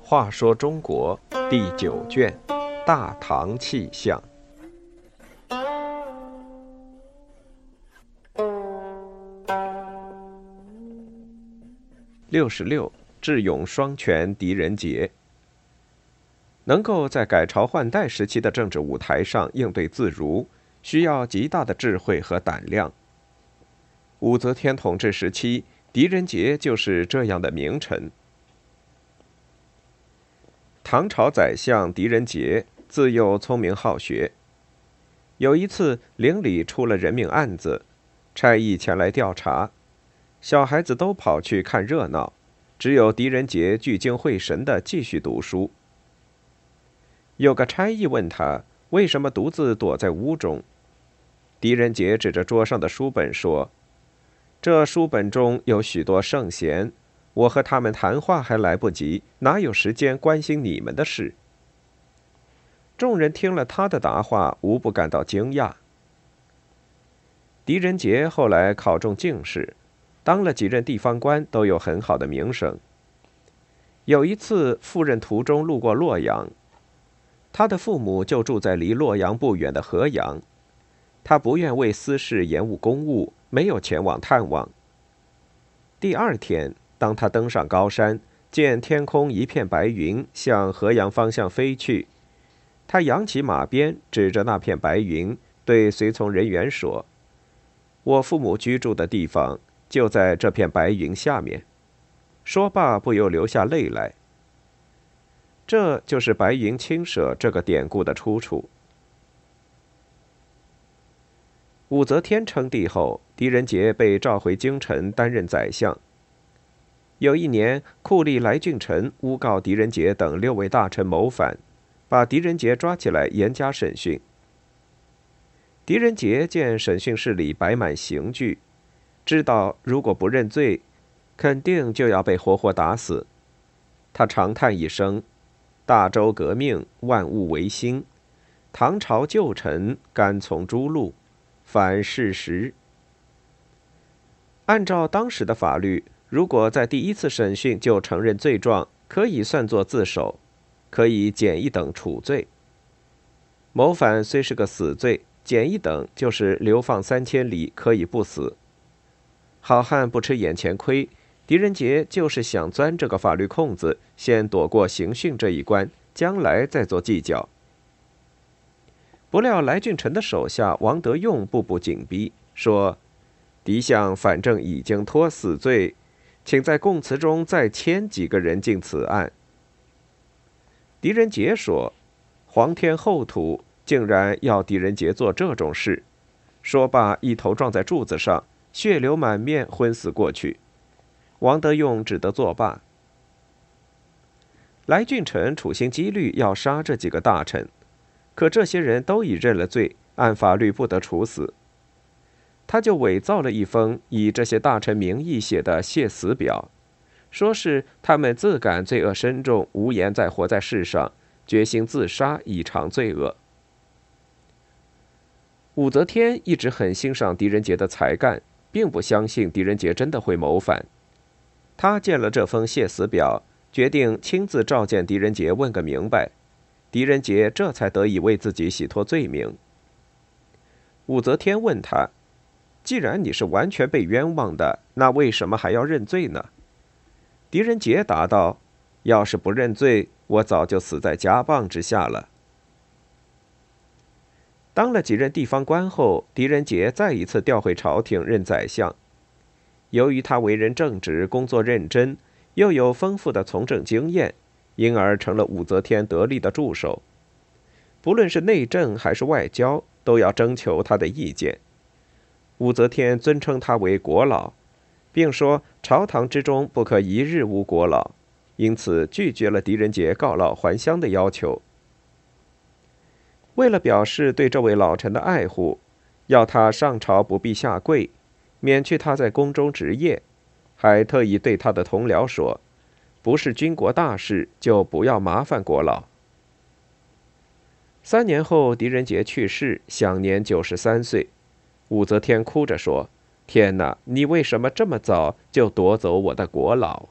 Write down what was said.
话说中国第九卷《大唐气象》六十六，智勇双全狄仁杰，能够在改朝换代时期的政治舞台上应对自如，需要极大的智慧和胆量。武则天统治时期，狄仁杰就是这样的名臣。唐朝宰相狄仁杰自幼聪明好学。有一次，陵里出了人命案子，差役前来调查，小孩子都跑去看热闹，只有狄仁杰聚精会神地继续读书。有个差役问他为什么独自躲在屋中，狄仁杰指着桌上的书本说：“这书本中有许多圣贤。”我和他们谈话还来不及，哪有时间关心你们的事？众人听了他的答话，无不感到惊讶。狄仁杰后来考中进士，当了几任地方官，都有很好的名声。有一次赴任途中路过洛阳，他的父母就住在离洛阳不远的河阳，他不愿为私事延误公务，没有前往探望。第二天。当他登上高山，见天空一片白云向河阳方向飞去，他扬起马鞭，指着那片白云，对随从人员说：“我父母居住的地方就在这片白云下面。”说罢，不由流下泪来。这就是“白云青舍”这个典故的出处。武则天称帝后，狄仁杰被召回京城担任宰相。有一年，酷吏来俊臣诬告狄仁杰等六位大臣谋反，把狄仁杰抓起来严加审讯。狄仁杰见审讯室里摆满刑具，知道如果不认罪，肯定就要被活活打死。他长叹一声：“大周革命，万物维新，唐朝旧臣甘从诸路，反事实。”按照当时的法律。如果在第一次审讯就承认罪状，可以算作自首，可以减一等处罪。谋反虽是个死罪，减一等就是流放三千里，可以不死。好汉不吃眼前亏，狄仁杰就是想钻这个法律空子，先躲过刑讯这一关，将来再做计较。不料来俊臣的手下王德用步步紧逼，说：“狄相反正已经脱死罪。”请在供词中再签几个人进此案。狄仁杰说：“皇天厚土，竟然要狄仁杰做这种事。”说罢，一头撞在柱子上，血流满面，昏死过去。王德用只得作罢。来俊臣处心积虑要杀这几个大臣，可这些人都已认了罪，按法律不得处死。他就伪造了一封以这些大臣名义写的谢死表，说是他们自感罪恶深重，无颜再活在世上，决心自杀以偿罪恶。武则天一直很欣赏狄仁杰的才干，并不相信狄仁杰真的会谋反。他见了这封谢死表，决定亲自召见狄仁杰，问个明白。狄仁杰这才得以为自己洗脱罪名。武则天问他。既然你是完全被冤枉的，那为什么还要认罪呢？狄仁杰答道：“要是不认罪，我早就死在家棒之下了。”当了几任地方官后，狄仁杰再一次调回朝廷任宰相。由于他为人正直、工作认真，又有丰富的从政经验，因而成了武则天得力的助手。不论是内政还是外交，都要征求他的意见。武则天尊称他为国老，并说朝堂之中不可一日无国老，因此拒绝了狄仁杰告老还乡的要求。为了表示对这位老臣的爱护，要他上朝不必下跪，免去他在宫中职业，还特意对他的同僚说：“不是军国大事，就不要麻烦国老。”三年后，狄仁杰去世，享年九十三岁。武则天哭着说：“天哪，你为什么这么早就夺走我的国老？”